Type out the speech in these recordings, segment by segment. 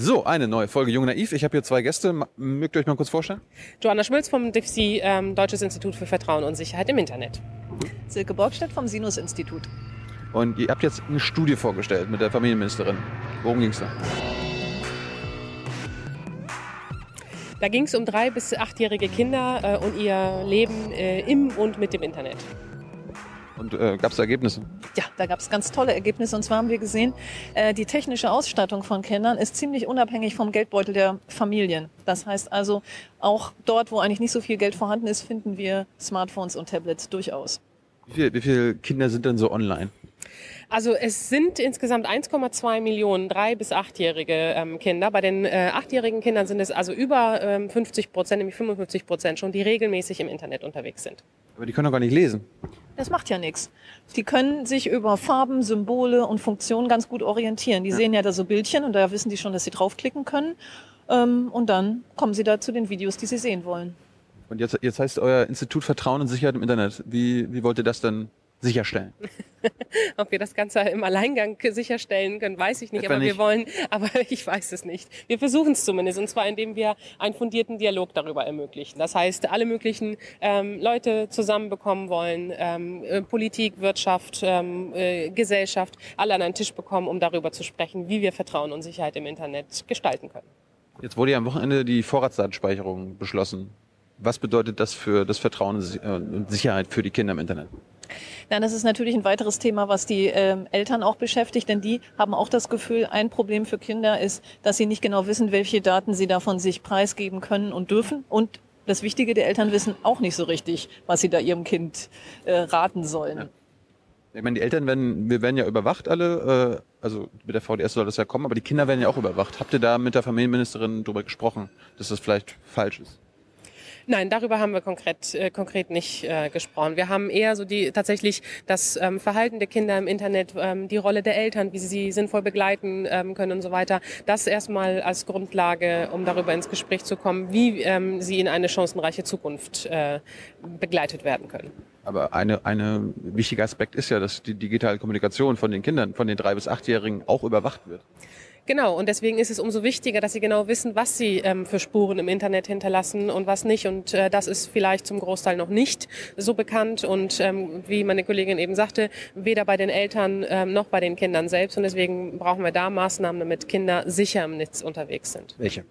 So, eine neue Folge Jung Naiv. Ich habe hier zwei Gäste. Mögt ihr euch mal kurz vorstellen? Joanna Schmülz vom DIFSI, ähm, Deutsches Institut für Vertrauen und Sicherheit im Internet. Silke Borgstedt vom Sinus-Institut. Und ihr habt jetzt eine Studie vorgestellt mit der Familienministerin. Worum ging's da? Da ging es um drei bis achtjährige Kinder äh, und ihr Leben äh, im und mit dem Internet. Und äh, gab es Ergebnisse? Ja, da gab es ganz tolle Ergebnisse. Und zwar haben wir gesehen, äh, die technische Ausstattung von Kindern ist ziemlich unabhängig vom Geldbeutel der Familien. Das heißt also, auch dort, wo eigentlich nicht so viel Geld vorhanden ist, finden wir Smartphones und Tablets durchaus. Wie, viel, wie viele Kinder sind denn so online? Also es sind insgesamt 1,2 Millionen drei- bis achtjährige ähm, Kinder. Bei den äh, achtjährigen Kindern sind es also über ähm, 50 Prozent, nämlich 55 Prozent schon, die regelmäßig im Internet unterwegs sind. Aber die können doch gar nicht lesen. Das macht ja nichts. Die können sich über Farben, Symbole und Funktionen ganz gut orientieren. Die sehen ja da so Bildchen und da wissen die schon, dass sie draufklicken können. Ähm, und dann kommen sie da zu den Videos, die sie sehen wollen. Und jetzt, jetzt heißt euer Institut Vertrauen und Sicherheit im Internet. Wie, wie wollt ihr das dann sicherstellen? Ob wir das Ganze im Alleingang sicherstellen können, weiß ich nicht, Etwa aber nicht. wir wollen, aber ich weiß es nicht. Wir versuchen es zumindest, und zwar indem wir einen fundierten Dialog darüber ermöglichen. Das heißt, alle möglichen ähm, Leute zusammenbekommen wollen, ähm, äh, Politik, Wirtschaft, ähm, äh, Gesellschaft, alle an einen Tisch bekommen, um darüber zu sprechen, wie wir Vertrauen und Sicherheit im Internet gestalten können. Jetzt wurde ja am Wochenende die Vorratsdatenspeicherung beschlossen. Was bedeutet das für das Vertrauen und äh, und Sicherheit für die Kinder im Internet? Nein, das ist natürlich ein weiteres Thema, was die ähm, Eltern auch beschäftigt, denn die haben auch das Gefühl, ein Problem für Kinder ist, dass sie nicht genau wissen, welche Daten sie davon sich preisgeben können und dürfen. Und das Wichtige, die Eltern wissen auch nicht so richtig, was sie da ihrem Kind äh, raten sollen. Ich meine, die Eltern werden, wir werden ja überwacht alle, äh, also mit der VDS soll das ja kommen, aber die Kinder werden ja auch überwacht. Habt ihr da mit der Familienministerin drüber gesprochen, dass das vielleicht falsch ist? Nein, darüber haben wir konkret, äh, konkret nicht äh, gesprochen. Wir haben eher so die tatsächlich das ähm, Verhalten der Kinder im Internet, ähm, die Rolle der Eltern, wie sie sie sinnvoll begleiten ähm, können und so weiter. Das erstmal als Grundlage, um darüber ins Gespräch zu kommen, wie ähm, sie in eine chancenreiche Zukunft äh, begleitet werden können. Aber eine, eine wichtiger Aspekt ist ja, dass die digitale Kommunikation von den Kindern, von den drei bis achtjährigen auch überwacht wird. Genau, und deswegen ist es umso wichtiger, dass sie genau wissen, was sie ähm, für Spuren im Internet hinterlassen und was nicht. Und äh, das ist vielleicht zum Großteil noch nicht so bekannt. Und ähm, wie meine Kollegin eben sagte, weder bei den Eltern ähm, noch bei den Kindern selbst. Und deswegen brauchen wir da Maßnahmen, damit Kinder sicher im Netz unterwegs sind. Welche?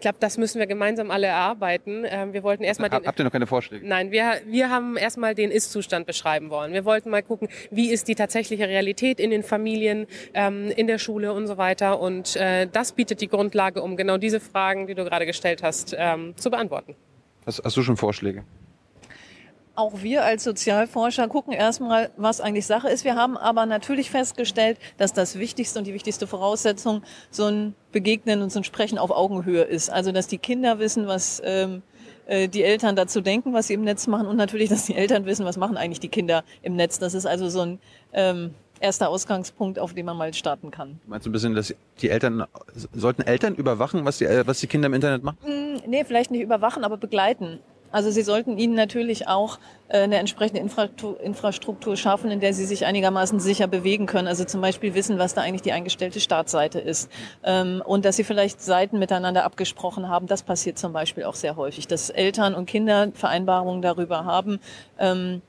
Ich glaube, das müssen wir gemeinsam alle erarbeiten. Ähm, wir wollten erstmal den Habt ihr noch keine Vorschläge? Nein, wir, wir haben erstmal den Ist-Zustand beschreiben wollen. Wir wollten mal gucken, wie ist die tatsächliche Realität in den Familien, ähm, in der Schule und so weiter. Und äh, das bietet die Grundlage, um genau diese Fragen, die du gerade gestellt hast, ähm, zu beantworten. Hast, hast du schon Vorschläge? Auch wir als Sozialforscher gucken erstmal, was eigentlich Sache ist. Wir haben aber natürlich festgestellt, dass das Wichtigste und die wichtigste Voraussetzung so ein Begegnen und so ein Sprechen auf Augenhöhe ist. Also, dass die Kinder wissen, was ähm, äh, die Eltern dazu denken, was sie im Netz machen und natürlich, dass die Eltern wissen, was machen eigentlich die Kinder im Netz. Das ist also so ein ähm, erster Ausgangspunkt, auf den man mal starten kann. Du meinst ein bisschen, dass die Eltern, sollten Eltern überwachen, was die, äh, was die Kinder im Internet machen? Hm, Nee, vielleicht nicht überwachen, aber begleiten. Also sie sollten ihnen natürlich auch äh, eine entsprechende Infrastruktur, schaffen, in der sie sich einigermaßen sicher bewegen können. Also zum Beispiel wissen, was da eigentlich die eingestellte Startseite ist. Ähm, und dass sie vielleicht Seiten miteinander abgesprochen haben. Das passiert zum Beispiel auch sehr häufig, dass Eltern und Kinder Vereinbarungen darüber haben, ähm,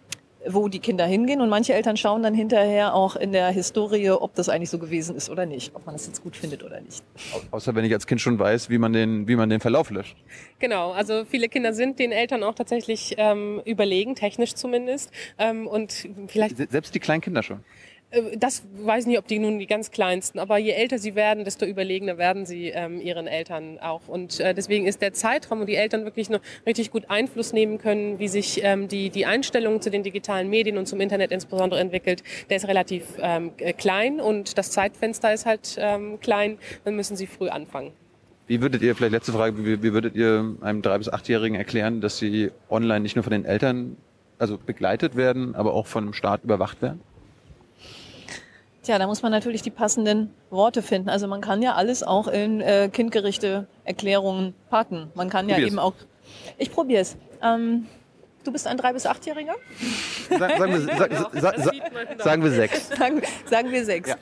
wo die Kinder hingehen. Und manche Eltern schauen dann hinterher auch in der Historie, ob das eigentlich so gewesen ist oder nicht, ob man das jetzt gut findet oder nicht. Au- Außer wenn ich als Kind schon weiß, wie man den, wie man den Verlauf löscht. Genau, also viele Kinder sind den Eltern auch tatsächlich ähm, überlegen, technisch zumindest. Ähm, und vielleicht Se- Selbst die kleinen Kinder schon. Äh, Das weiß nicht, ob die nun die ganz kleinsten, aber je älter sie werden, desto überlegener werden sie ähm, ihren Eltern auch. Und äh, deswegen ist der Zeitraum, wo die Eltern wirklich noch richtig gut Einfluss nehmen können, wie sich ähm, die, die Einstellung zu den digitalen Medien und zum Internet insbesondere entwickelt, der ist relativ ähm, äh, klein und das Zeitfenster ist halt ähm, klein. Dann müssen sie früh anfangen. Wie würdet ihr, vielleicht letzte Frage, wie, wie würdet ihr einem drei bis achtjährigen erklären, dass sie online nicht nur von den Eltern, also begleitet werden, aber auch von dem Staat überwacht werden? Tja, da muss man natürlich die passenden Worte finden. Also man kann ja alles auch in äh, kindgerechte Erklärungen packen. Man kann ja Probier's. eben auch. Ich probiere es. Ähm, du bist ein drei bis achtjähriger? Sa- Sagen wir, sa- sa- sa- da. sagen wir sechs. Sagen, sagen wir sechs. Ja.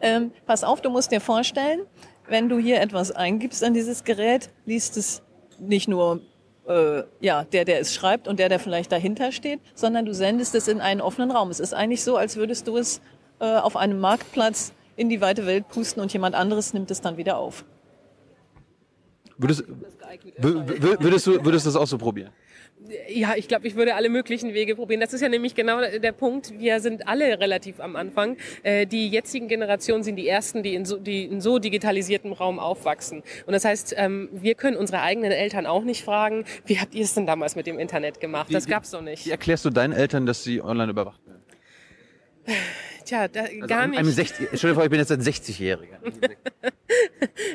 Ähm, pass auf, du musst dir vorstellen, wenn du hier etwas eingibst an dieses Gerät, liest es nicht nur äh, ja, der, der es schreibt und der, der vielleicht dahinter steht, sondern du sendest es in einen offenen Raum. Es ist eigentlich so, als würdest du es äh, auf einem Marktplatz in die weite Welt pusten und jemand anderes nimmt es dann wieder auf. Würdest, würdest, du, würdest du das auch so probieren? Ja, ich glaube, ich würde alle möglichen Wege probieren. Das ist ja nämlich genau der Punkt. Wir sind alle relativ am Anfang. Äh, die jetzigen Generationen sind die ersten, die in so, die in so digitalisiertem Raum aufwachsen. Und das heißt, ähm, wir können unsere eigenen Eltern auch nicht fragen, wie habt ihr es denn damals mit dem Internet gemacht? Das gab's doch nicht. Wie erklärst du deinen Eltern, dass sie online überwacht werden? Tja, da, Also gar nicht. einem 60, stell dir vor, ich bin jetzt ein 60-Jähriger.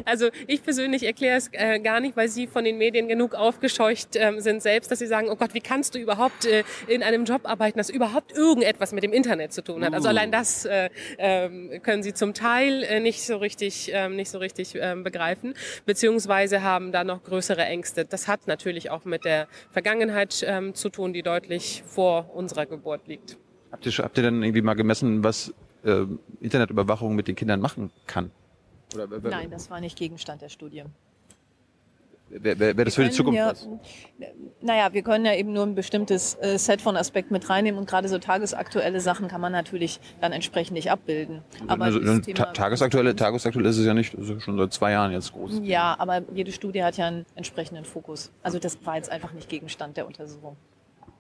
Also ich persönlich erkläre es äh, gar nicht, weil sie von den Medien genug aufgescheucht ähm, sind selbst, dass sie sagen, oh Gott, wie kannst du überhaupt äh, in einem Job arbeiten, das überhaupt irgendetwas mit dem Internet zu tun hat. Also Uh. allein das äh, ähm, können sie zum Teil äh, nicht so richtig, ähm, nicht so richtig ähm, begreifen, beziehungsweise haben da noch größere Ängste. Das hat natürlich auch mit der Vergangenheit ähm, zu tun, die deutlich vor unserer Geburt liegt. Habt ihr, schon- habt ihr dann irgendwie mal gemessen, was äh, Internetüberwachung mit den Kindern machen kann? Oder Nein, das war nicht Gegenstand der Studie. Wäre wär, wär das für die Zukunft ja, was? Naja, wir können ja eben nur ein bestimmtes äh, Set von Aspekten mit reinnehmen und gerade so tagesaktuelle Sachen kann man natürlich dann entsprechend nicht abbilden. Aber also, ta tagesaktuelle, tagesaktuell ist es ja nicht, ist schon seit zwei Jahren jetzt groß. Ja, aber jede Studie hat ja einen entsprechenden Fokus. Also das war jetzt einfach nicht Gegenstand der Untersuchung.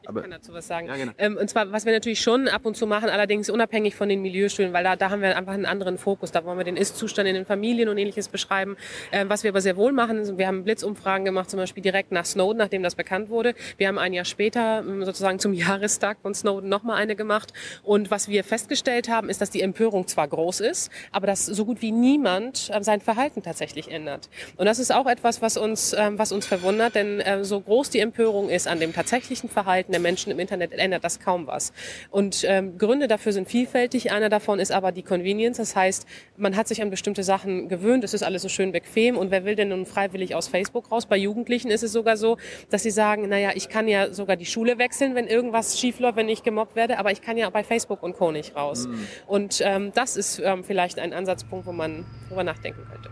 Ich Aber- kann dazu was sagen. Ja, genau. ähm, und zwar, was wir natürlich schon ab und zu machen, allerdings unabhängig von den Milieustudien, weil da, da haben wir einfach einen anderen Fokus. Da wollen wir den Ist-Zustand in den Familien und ähnliches beschreiben. Ähm, was wir aber sehr wohl machen, ist, wir haben Blitzumfragen gemacht, zum Beispiel direkt nach Snowden, nachdem das bekannt wurde. Wir haben ein Jahr später, ähm, sozusagen zum Jahrestag von Snowden, nochmal eine gemacht. Und was wir festgestellt haben, ist, dass die Empörung zwar groß ist, aber dass so gut wie niemand äh, sein Verhalten tatsächlich ändert. Und das ist auch etwas, was uns, ähm, was uns verwundert, denn äh, so groß die Empörung ist an dem tatsächlichen Verhalten der Menschen im Internet, ändert das kaum was. Und ähm, Gründe dafür sind vielfältig. Einer davon ist aber die Convenience. Das heißt, man hat sich an bestimmte Sachen gewöhnt. Es ist alles so schön bequem. Und wer will denn nun freiwillig aus Facebook raus? Bei Jugendlichen ist es sogar so, dass sie sagen, naja, ich kann ja sogar die Schule wechseln, wenn irgendwas schiefläuft, wenn ich gemobbt werde, aber ich kann ja bei Facebook und Co. nicht raus. Und ähm, das ist ähm, vielleicht ein Ansatzpunkt, wo man drüber nachdenken könnte.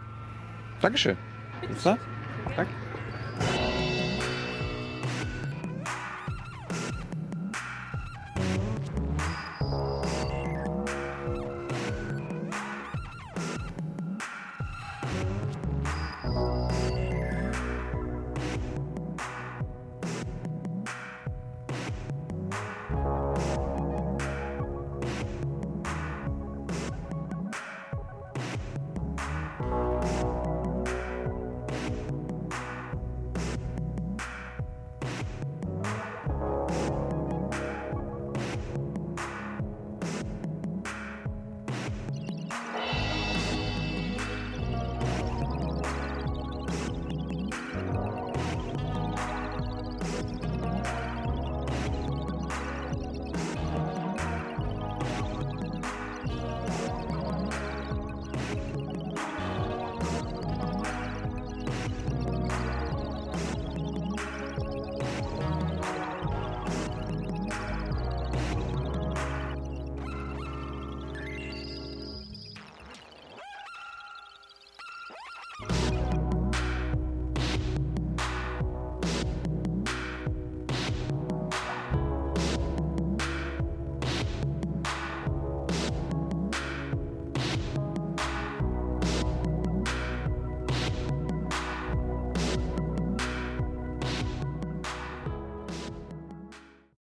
Dankeschön. Das? Danke.